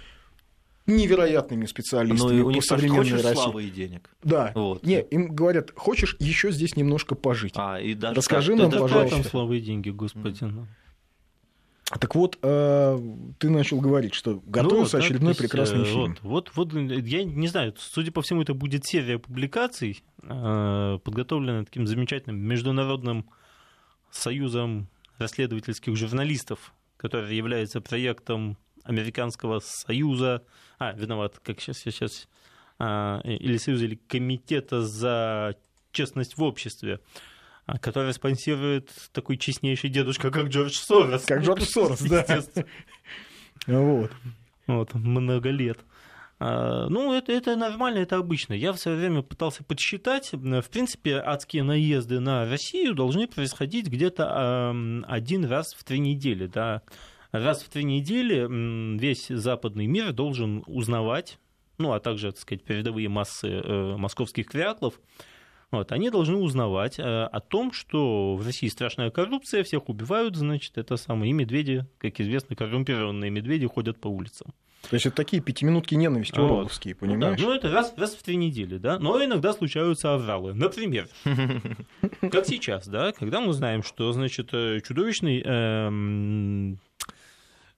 A: невероятными специалистами
C: Но у них по современной хочешь России. славы и денег.
A: Да. Вот. Не, им говорят, хочешь еще здесь немножко пожить.
C: А, и даже
A: Расскажи так, нам,
B: это
A: пожалуйста.
B: там славы и деньги, господи.
A: Так вот, э, ты начал говорить, что готовился ну, очередной есть, прекрасный
B: э,
A: фильм.
B: Вот, вот, вот, я не знаю, судя по всему, это будет серия публикаций, э, подготовленная таким замечательным международным союзом расследовательских журналистов, который является проектом Американского союза, а, виноват, как сейчас, сейчас, а, или союза, или комитета за честность в обществе. Который спонсирует такой честнейший дедушка, как Джордж Сорос.
A: Как Джордж Сорос, да. Вот.
B: Вот, много лет. А, ну, это, это нормально, это обычно. Я в свое время пытался подсчитать. В принципе, адские наезды на Россию должны происходить где-то один раз в три недели. Да? Раз в три недели весь западный мир должен узнавать, ну, а также, так сказать, передовые массы э, московских кряклов, вот, они должны узнавать э, о том, что в России страшная коррупция, всех убивают, значит, это самое, и медведи, как известно, коррумпированные медведи ходят по улицам.
A: То есть это такие пятиминутки ненависти вот. понимаешь?
B: Ну, да. ну это раз, раз в три недели, да. Но иногда случаются авралы. Например, *laughs* как сейчас, да, когда мы знаем, что, значит, э, чудовищный эм,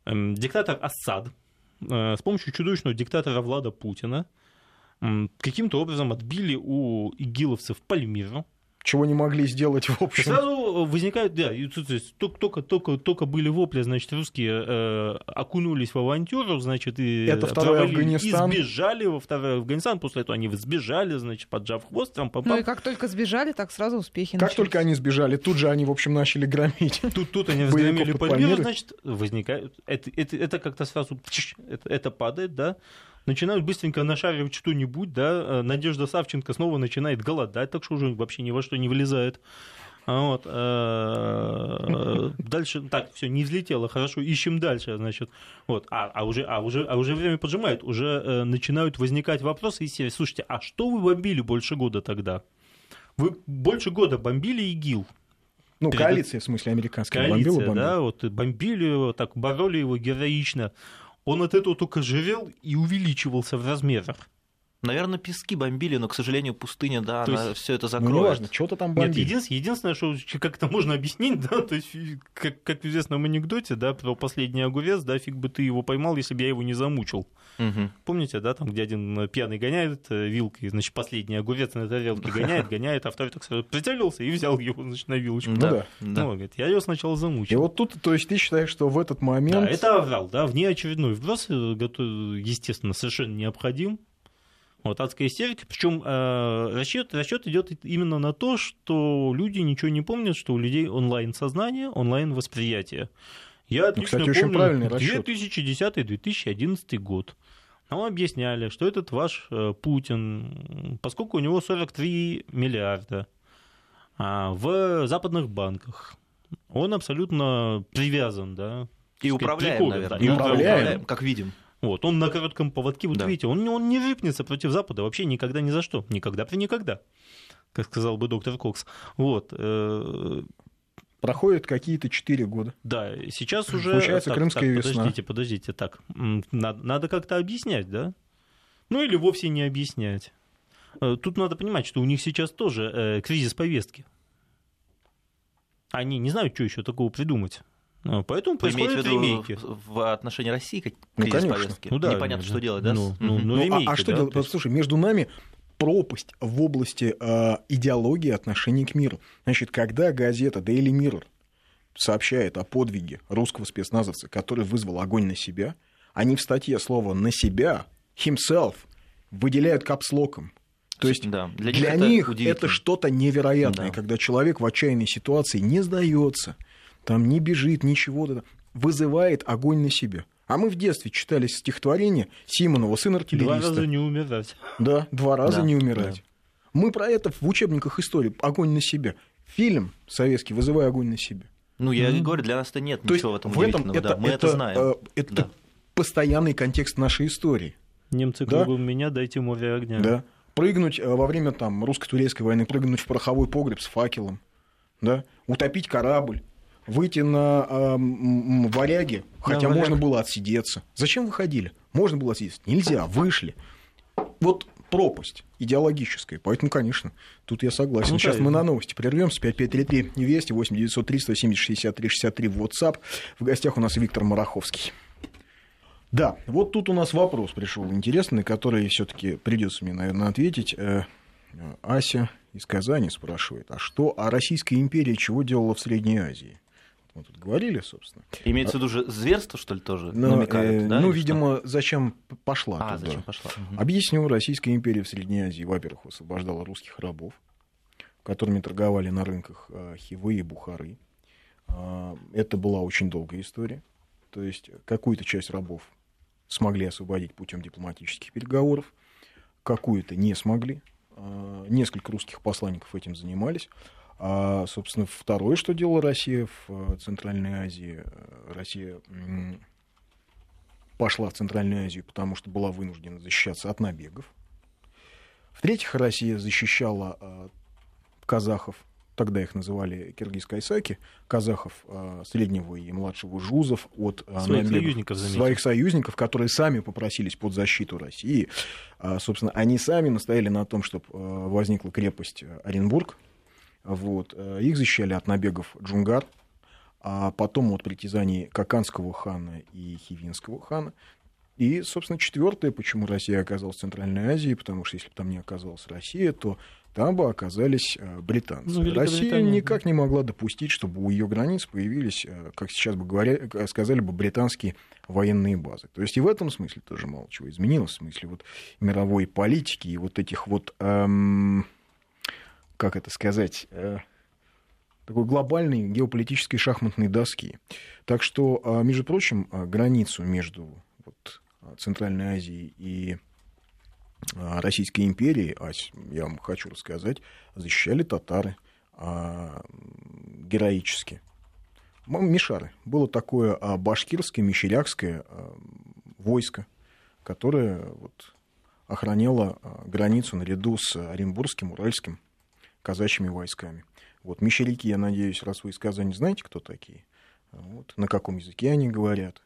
B: эм, диктатор Ассад э, с помощью чудовищного диктатора Влада Путина каким-то образом отбили у игиловцев Пальмиру,
A: чего не могли сделать в общем.
B: Сразу возникает, да, только, только, только были вопли, значит, русские э, окунулись в авантюру, значит, и
A: это второй Афганистан.
B: И сбежали во второй Афганистан, после этого они сбежали, значит, поджав хвост. Там,
D: пам -пам. Ну и как только сбежали, так сразу успехи
A: Как начались. только они сбежали, тут же они, в общем, начали громить. *laughs*
B: Тут, тут они разгромили Пальмиру, значит, возникает, это, это, это как-то сразу, это, это падает, да, начинают быстренько нашаривать что-нибудь, да, э, Надежда Савченко снова начинает голодать, так что уже вообще ни во что не влезает. А вот, э, дальше, так, все, не взлетело, хорошо, ищем дальше, значит, вот, а, а, уже, а, уже, а уже время поджимает, уже э, начинают возникать вопросы из серии, слушайте, а что вы бомбили больше года тогда? Вы больше года бомбили ИГИЛ,
A: ну, Перед... коалиция, в смысле, американская
B: коалиция,
A: бомбила, бомбила.
B: да, вот бомбили его, так бороли его героично он от этого только живел и увеличивался в размерах.
C: Наверное, пески бомбили, но, к сожалению, пустыня, да, то она все это закроет.
A: Ну, неважно, что-то там бомбили. Нет,
B: единственное, единственное, что как это можно объяснить, да, то есть, как, как в известном анекдоте, да, про последний огурец, да, фиг бы ты его поймал, если бы я его не замучил. Угу. Помните, да, там, где один пьяный гоняет э, вилкой, значит, последний огурец на тарелке гоняет, *laughs* гоняет, а второй так сразу прицелился и взял его, значит, на вилочку.
A: Ну, да.
B: да. Ну, говорит, я ее сначала замучил.
A: И вот тут, то есть, ты считаешь, что в этот момент... Да,
B: это аврал, да, внеочередной вброс, э, естественно, совершенно необходим, вот адская истерика. Причем э, расчет, расчет идет именно на то, что люди ничего не помнят, что у людей онлайн сознание, онлайн восприятие. Я ну, отлично
A: Кстати, очень правильный расчет.
B: 2010-2011 год. Нам объясняли, что этот ваш э, Путин, поскольку у него 43 миллиарда а в западных банках, он абсолютно привязан, да.
C: И управляем, наверное. И управляем, как видим.
B: Вот, он на коротком поводке, вот да. видите, он, он не рыпнется против Запада вообще никогда ни за что. Никогда при никогда, как сказал бы доктор Кокс. Вот. Э,
A: Проходит какие-то 4 года.
B: Да, сейчас уже...
A: Получается так, Крымская так,
B: весна. Подождите, подождите, так, надо, надо как-то объяснять, да? Ну или вовсе не объяснять. Э, тут надо понимать, что у них сейчас тоже э, кризис повестки. Они не знают, что еще такого придумать. Ну, поэтому происходят ремейки.
C: В отношении России как ну, конечно. повестки? Ну, да, Непонятно, да. что делать, да?
A: Ну, ну, ну, ремейки, а, а что да? делать? Есть... Слушай, между нами пропасть в области э, идеологии отношений к миру. Значит, когда газета Daily Mirror сообщает о подвиге русского спецназовца, который вызвал огонь на себя, они в статье слово «на себя» himself выделяют капслоком. То есть да, для, для них, это, это что-то невероятное, да. когда человек в отчаянной ситуации не сдается, там не бежит, ничего, вызывает огонь на себя. А мы в детстве читали стихотворение Симонова «Сын артиллериста».
B: Два раза не умирать.
A: Да, два раза да, не умирать. Да. Мы про это в учебниках истории «Огонь на себя». Фильм советский «Вызывай огонь на себя».
C: Ну, я mm-hmm. говорю, для нас-то нет То ничего в этом в этом это, да, мы это, это знаем.
A: Э, это да. постоянный контекст нашей истории.
B: Немцы да? кругом меня, дайте море огня.
A: Да. Прыгнуть э, во время там, русско-турецкой войны, прыгнуть в пороховой погреб с факелом, да? утопить корабль, выйти на э, варяги, хотя да, можно варяг. было отсидеться. Зачем выходили? Можно было отсидеться. Нельзя, вышли. Вот пропасть идеологическая. Поэтому, конечно, тут я согласен. Ну, Сейчас да, мы на новости прервемся. 5533 Вести, 8 903 170 63 63 в WhatsApp. В гостях у нас Виктор Мараховский. Да, вот тут у нас вопрос пришел интересный, который все-таки придется мне, наверное, ответить. Э, Ася из Казани спрашивает, а что, а Российская империя чего делала в Средней Азии? Мы тут говорили, собственно.
C: Имеется в виду же зверство, что ли, тоже
A: Но, намекает, э, да, Ну, видимо, что? зачем пошла
C: А, туда? зачем пошла?
A: Угу. Объясню, Российская империя в Средней Азии, во-первых, освобождала русских рабов, которыми торговали на рынках э, Хивы и Бухары. А, это была очень долгая история. То есть какую-то часть рабов смогли освободить путем дипломатических переговоров, какую-то не смогли. А, несколько русских посланников этим занимались. А, собственно, второе, что делала Россия в э, Центральной Азии, э, Россия пошла в Центральную Азию, потому что была вынуждена защищаться от набегов. В-третьих, Россия защищала э, казахов тогда их называли киргиз-кайсаки, казахов э, среднего и младшего жузов от
B: э, своих союзников,
A: своих союзников, которые сами попросились под защиту России. А, собственно, они сами настояли на том, чтобы э, возникла крепость Оренбург. Вот. Их защищали от набегов джунгар, а потом от притязаний Каканского хана и Хивинского хана. И, собственно, четвертое, почему Россия оказалась в Центральной Азии, потому что если бы там не оказалась Россия, то там бы оказались э, британцы. Ну, Россия никак не могла допустить, чтобы у ее границ появились, э, как сейчас бы говоря, э, сказали бы, британские военные базы. То есть и в этом смысле тоже мало чего изменилось, в смысле вот мировой политики и вот этих вот, эм, как это сказать, э, такой глобальной геополитической шахматной доски. Так что, между прочим, границу между вот, Центральной Азией и а, Российской империи, а я вам хочу рассказать, защищали татары а, героически. Мишары. Было такое а, башкирское, мещерякское войско, которое вот, охраняло границу наряду с Оренбургским, Уральским казачьими войсками. Вот, мещеряки, я надеюсь, раз вы из Казани знаете, кто такие, вот, на каком языке они говорят.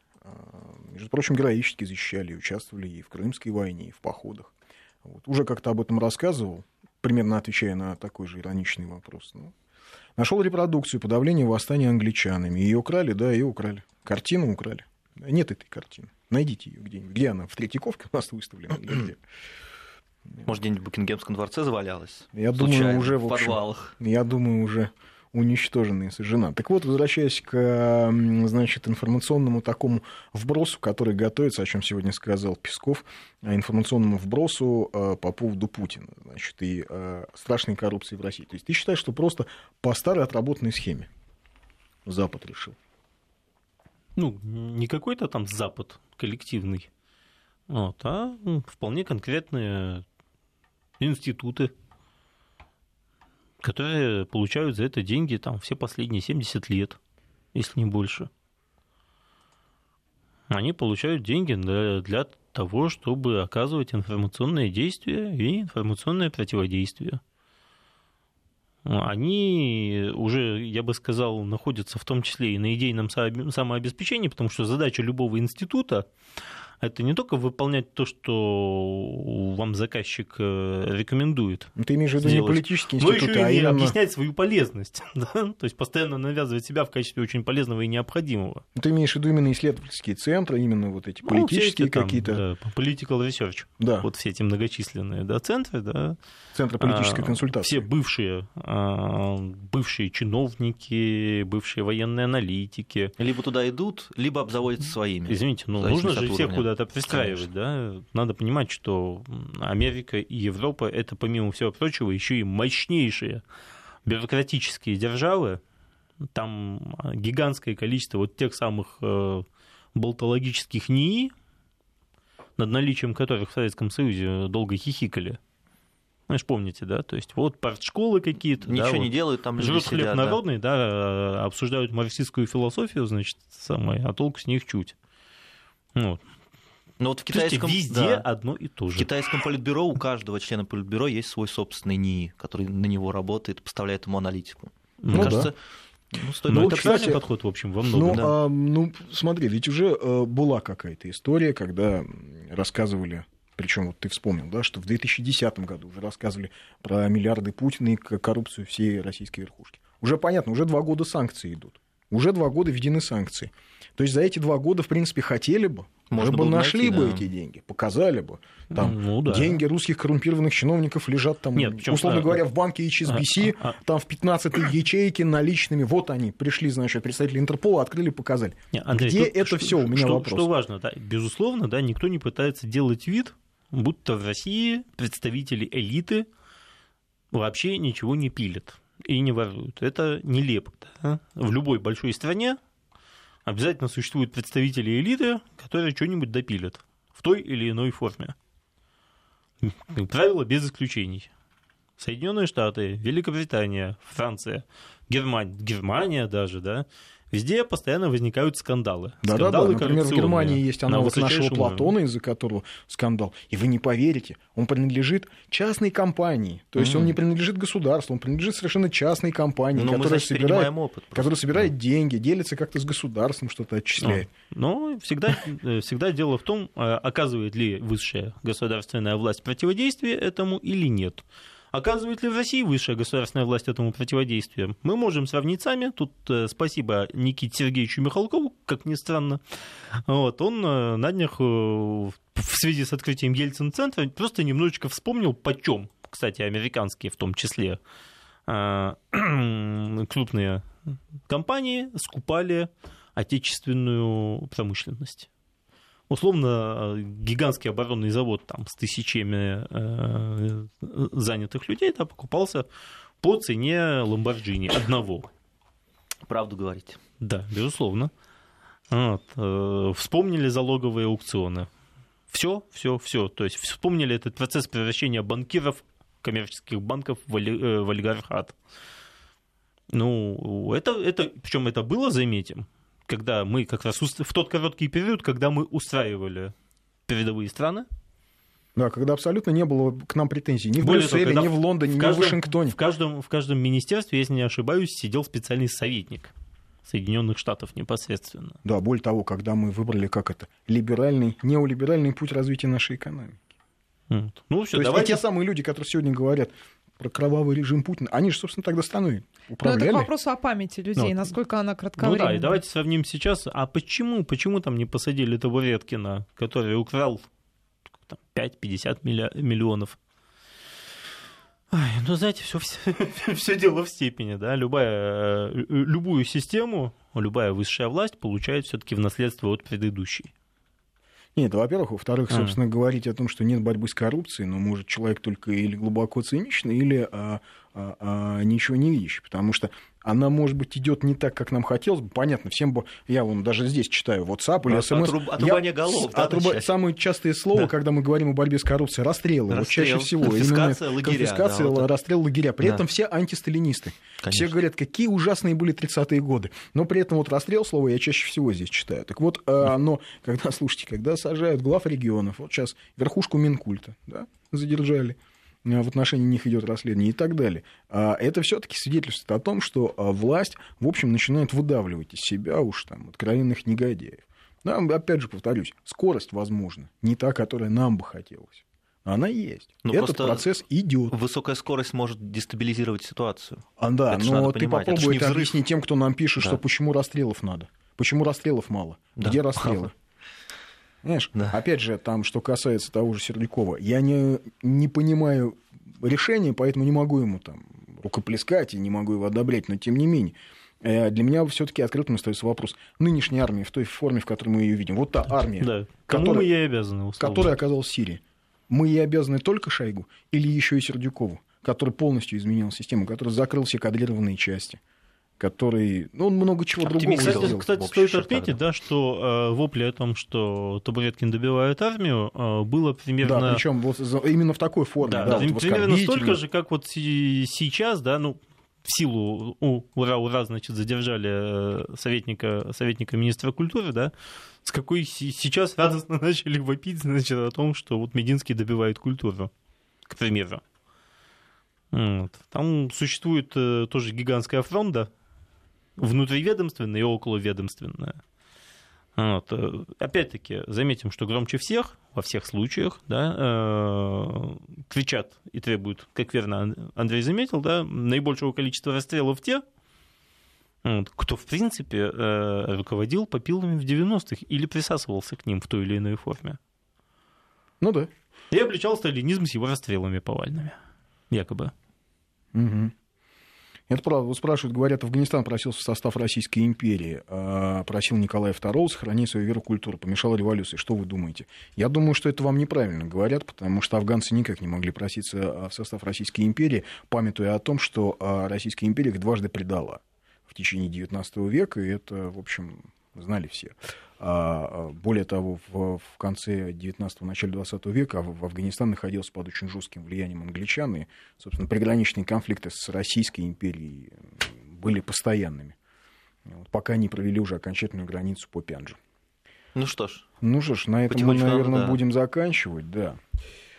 A: Между прочим, героически защищали участвовали и в Крымской войне, и в походах. Вот. Уже как-то об этом рассказывал, примерно отвечая на такой же ироничный вопрос. Ну, нашел репродукцию подавления восстания англичанами. Ее украли, да, ее украли. Картину украли. Нет этой картины. Найдите ее где-нибудь. Где она? В Третьяковке у нас выставлена где?
C: Может, где-нибудь в Букингемском дворце завалялась?
A: Я думаю, уже в, общем, подвалах. Я думаю, уже уничтожена и сожжена. Так вот, возвращаясь к значит, информационному такому вбросу, который готовится, о чем сегодня сказал Песков, а, информационному вбросу а, по поводу Путина значит, и а, страшной коррупции в России. То есть ты считаешь, что просто по старой отработанной схеме Запад решил?
B: Ну, не какой-то там Запад коллективный, вот, а вполне конкретные институты, которые получают за это деньги там все последние 70 лет, если не больше. Они получают деньги для, для того, чтобы оказывать информационное действие и информационное противодействие. они уже, я бы сказал, находятся в том числе и на идейном самообеспечении, потому что задача любого института это не только выполнять то, что вам заказчик э, рекомендует.
A: Ну, ты имеешь в виду не политический институт,
B: но еще а именно... объяснять свою полезность. *laughs* Да? То есть постоянно навязывать себя в качестве очень полезного и необходимого.
A: Ну, ты имеешь в виду именно исследовательские центры, именно вот эти политические ну, эти какие-то.
B: Да, political research. Да. Вот все эти многочисленные да, центры, да.
A: Центры политической а, консультации.
B: Все бывшие, а, бывшие чиновники, бывшие военные аналитики.
C: Либо туда идут, либо обзаводятся своими.
B: Извините, ну нужно же всех куда-то пристраивать, да. Надо понимать, что Америка и Европа это, помимо всего прочего, еще и мощнейшие бюрократические державы. Там гигантское количество вот тех самых э, болтологических НИИ, над наличием которых в Советском Союзе долго хихикали. Знаешь, помните, да? То есть вот партшколы какие-то.
C: Ничего
B: да,
C: не вот, делают, там
B: люди Живут хлеб народный, да? да, обсуждают марксистскую философию, значит, самое, а толку с них чуть. Вот.
C: Но вот в китайском...
B: То есть везде да, одно и то же.
C: В китайском политбюро у каждого члена политбюро есть свой собственный НИИ, который на него работает, поставляет ему аналитику.
B: Мне ну, кажется, да. Ну, стоит... ну, это кстати, подход, в общем, во многом.
A: Ну, да. а, ну, смотри, ведь уже э, была какая-то история, когда рассказывали причем вот ты вспомнил, да, что в 2010 году уже рассказывали про миллиарды Путина и коррупцию всей российской верхушки. Уже понятно, уже два года санкции идут. Уже два года введены санкции. То есть за эти два года, в принципе, хотели бы, Можно бы нашли найти, бы да. эти деньги, показали бы. Там ну, да. деньги русских коррумпированных чиновников лежат там, Нет, причем, условно а, говоря, в банке HSBC, а, а, а, там в 15-й ячейке наличными. Вот они, пришли, значит, представители Интерпола, открыли, показали.
B: Нет, Андрей,
A: Где тут, это все? У меня
B: что,
A: вопрос.
B: Что важно, да, безусловно, да, никто не пытается делать вид, будто в России представители элиты вообще ничего не пилят и не воруют. Это нелепо. Да? В любой большой стране обязательно существуют представители элиты, которые что-нибудь допилят в той или иной форме. Правило, без исключений. Соединенные Штаты, Великобритания, Франция, Германия, Германия даже, да, Везде постоянно возникают скандалы.
A: Да, да, да. Например, в Германии есть аналог нашего Платона, из-за которого скандал. И вы не поверите, он принадлежит частной компании. То есть mm. он не принадлежит государству, он принадлежит совершенно частной компании, Но которая, собирает, опыт которая собирает деньги, делится как-то с государством, что-то отчисляет.
B: Но ну, всегда, э, всегда дело в том, э, оказывает ли высшая государственная власть противодействие этому или нет. Оказывает ли в России высшая государственная власть этому противодействию? Мы можем сравнить сами. Тут э, спасибо Никите Сергеевичу Михалкову, как ни странно. Вот, он э, на днях э, в связи с открытием Ельцин-центра просто немножечко вспомнил, почем, кстати, американские в том числе, *clears throat* крупные компании скупали отечественную промышленность условно гигантский оборонный завод там, с тысячами э, занятых людей да, покупался по цене Ламборджини одного.
C: Правду говорить.
B: Да, безусловно. Вот. Э, вспомнили залоговые аукционы. Все, все, все. То есть вспомнили этот процесс превращения банкиров коммерческих банков в, оли, э, в олигархат. Ну, это, это, причем это было, заметим, когда мы как раз в тот короткий период, когда мы устраивали передовые страны.
A: Да, когда абсолютно не было к нам претензий ни в Более Брюсселе, того, ни в Лондоне, в каждом, ни в Вашингтоне.
B: В каждом, в каждом министерстве, если не ошибаюсь, сидел специальный советник Соединенных Штатов непосредственно.
A: Да, более того, когда мы выбрали как это либеральный, неолиберальный путь развития нашей экономики. Вот. Ну, все, То давайте... есть те самые люди, которые сегодня говорят, про кровавый режим Путина, они же, собственно, тогда становятся управляли.
D: Ну, это вопрос о памяти людей, ну, насколько она кратковременна. Ну да,
B: и давайте сравним сейчас. А почему, почему там не посадили того Редкина, который украл 5-50 миллионов? Ой, ну, знаете, все, все, *laughs* все дело в степени, да. Любая, э, любую систему, любая высшая власть получает все-таки в наследство от предыдущей.
A: Нет, во-первых. Во-вторых, собственно, а. говорить о том, что нет борьбы с коррупцией, но может человек только или глубоко циничный, или а, а, а, ничего не видящий. Потому что она, может быть, идет не так, как нам хотелось бы. Понятно, всем бы... Я вон даже здесь читаю WhatsApp или SMS.
C: Отруб, отрубание я, голов. Да,
A: отруба... Самые частые слова, да. когда мы говорим о борьбе с коррупцией, расстрелы.
C: Расстрел,
A: вот чаще всего.
C: Конфискация лагеря.
A: Конфискация, да, вот расстрел лагеря. При да. этом все антисталинисты. Конечно. Все говорят, какие ужасные были 30-е годы. Но при этом вот расстрел слова я чаще всего здесь читаю. Так вот, а, но когда, *laughs* слушайте, когда сажают глав регионов, вот сейчас верхушку Минкульта, да, задержали, в отношении них идет расследование и так далее. А это все-таки свидетельствует о том, что власть, в общем, начинает выдавливать из себя уж там откровенных негодяев. Да, опять же повторюсь, скорость, возможно, не та, которая нам бы хотелось. Она есть. Но ну, Этот процесс идет.
C: Высокая скорость может дестабилизировать ситуацию.
A: А, да, это но ты попробуй это, это объяснить тем, кто нам пишет, да. что почему расстрелов надо. Почему расстрелов мало? Да. Где расстрелы? *laughs* Знаешь, да. опять же, там, что касается того же Сердюкова, я не, не понимаю решения, поэтому не могу ему там рукоплескать и не могу его одобрять, но тем не менее. Э, для меня все-таки открытым остается вопрос нынешней армии в той форме, в которой мы ее видим. Вот та армия,
B: да. Кому которая, мы ей обязаны,
A: условно. которая оказалась в Сирии. Мы ей обязаны только Шойгу или еще и Сердюкову, который полностью изменил систему, который закрыл все кадрированные части который, ну, он много чего другого
B: кстати,
A: сделал.
B: Кстати, стоит отметить, да, что э, вопли о том, что Табуреткин добивает армию, э, было примерно...
A: Да, причем вот именно в такой форме.
B: Да, да, да вот примерно столько же, как вот сейчас, да, ну, в силу, у, ура, ура, значит, задержали э, советника, советника министра культуры, да, с какой сейчас радостно *laughs* начали вопить, значит, о том, что вот Мединский добивает культуру, к примеру. Вот. Там существует э, тоже гигантская фронта, внутриведомственная и околоведомственная. Вот. Э, опять-таки, заметим, что громче всех, во всех случаях, да, э, кричат и требуют, как верно Андрей заметил, да, наибольшего количества расстрелов те, вот, кто, в принципе, э, руководил попилами в 90-х или присасывался к ним в той или иной форме.
A: Ну да.
B: И обличал сталинизм с его расстрелами повальными, якобы.
A: Угу. Это правда. Вот спрашивают, говорят, Афганистан просился в состав Российской империи, а просил Николая II сохранить свою веру культуру, помешала революции. Что вы думаете? Я думаю, что это вам неправильно говорят, потому что афганцы никак не могли проситься в состав Российской империи, памятуя о том, что а, Российская империя их дважды предала в течение XIX века, и это, в общем, знали все. А, а, более того, в, в конце 19-го, начале 20 века в Афганистан находился под очень жестким влиянием англичан, и, собственно, приграничные конфликты с Российской империей были постоянными, вот, пока не провели уже окончательную границу по Пянджу.
C: Ну что ж.
A: Ну что ж, на этом мы, наверное, да. будем заканчивать, да.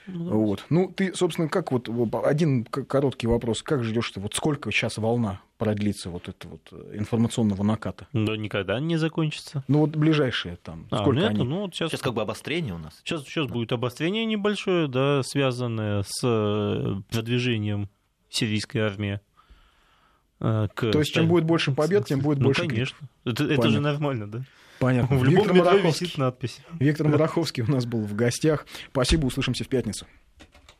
A: Ну, вот. ну, ты, собственно, как вот один короткий вопрос, как ждешь ты, вот сколько сейчас волна продлится вот это вот э, информационного наката?
B: Да никогда не закончится.
A: Ну вот ближайшие там, а, сколько ну, они?
C: Ну, вот сейчас... сейчас как бы обострение у нас.
B: Сейчас, сейчас да. будет обострение небольшое, да, связанное с э, продвижением сирийской армии.
A: Э, к... То есть, чем будет больше побед, тем будет
B: ну,
A: больше...
B: конечно. Это, это же нормально, да?
A: Понятно.
B: В любом Виктор Мараховский. висит надпись.
A: Виктор Мараховский у нас был в гостях. Спасибо, услышимся в пятницу.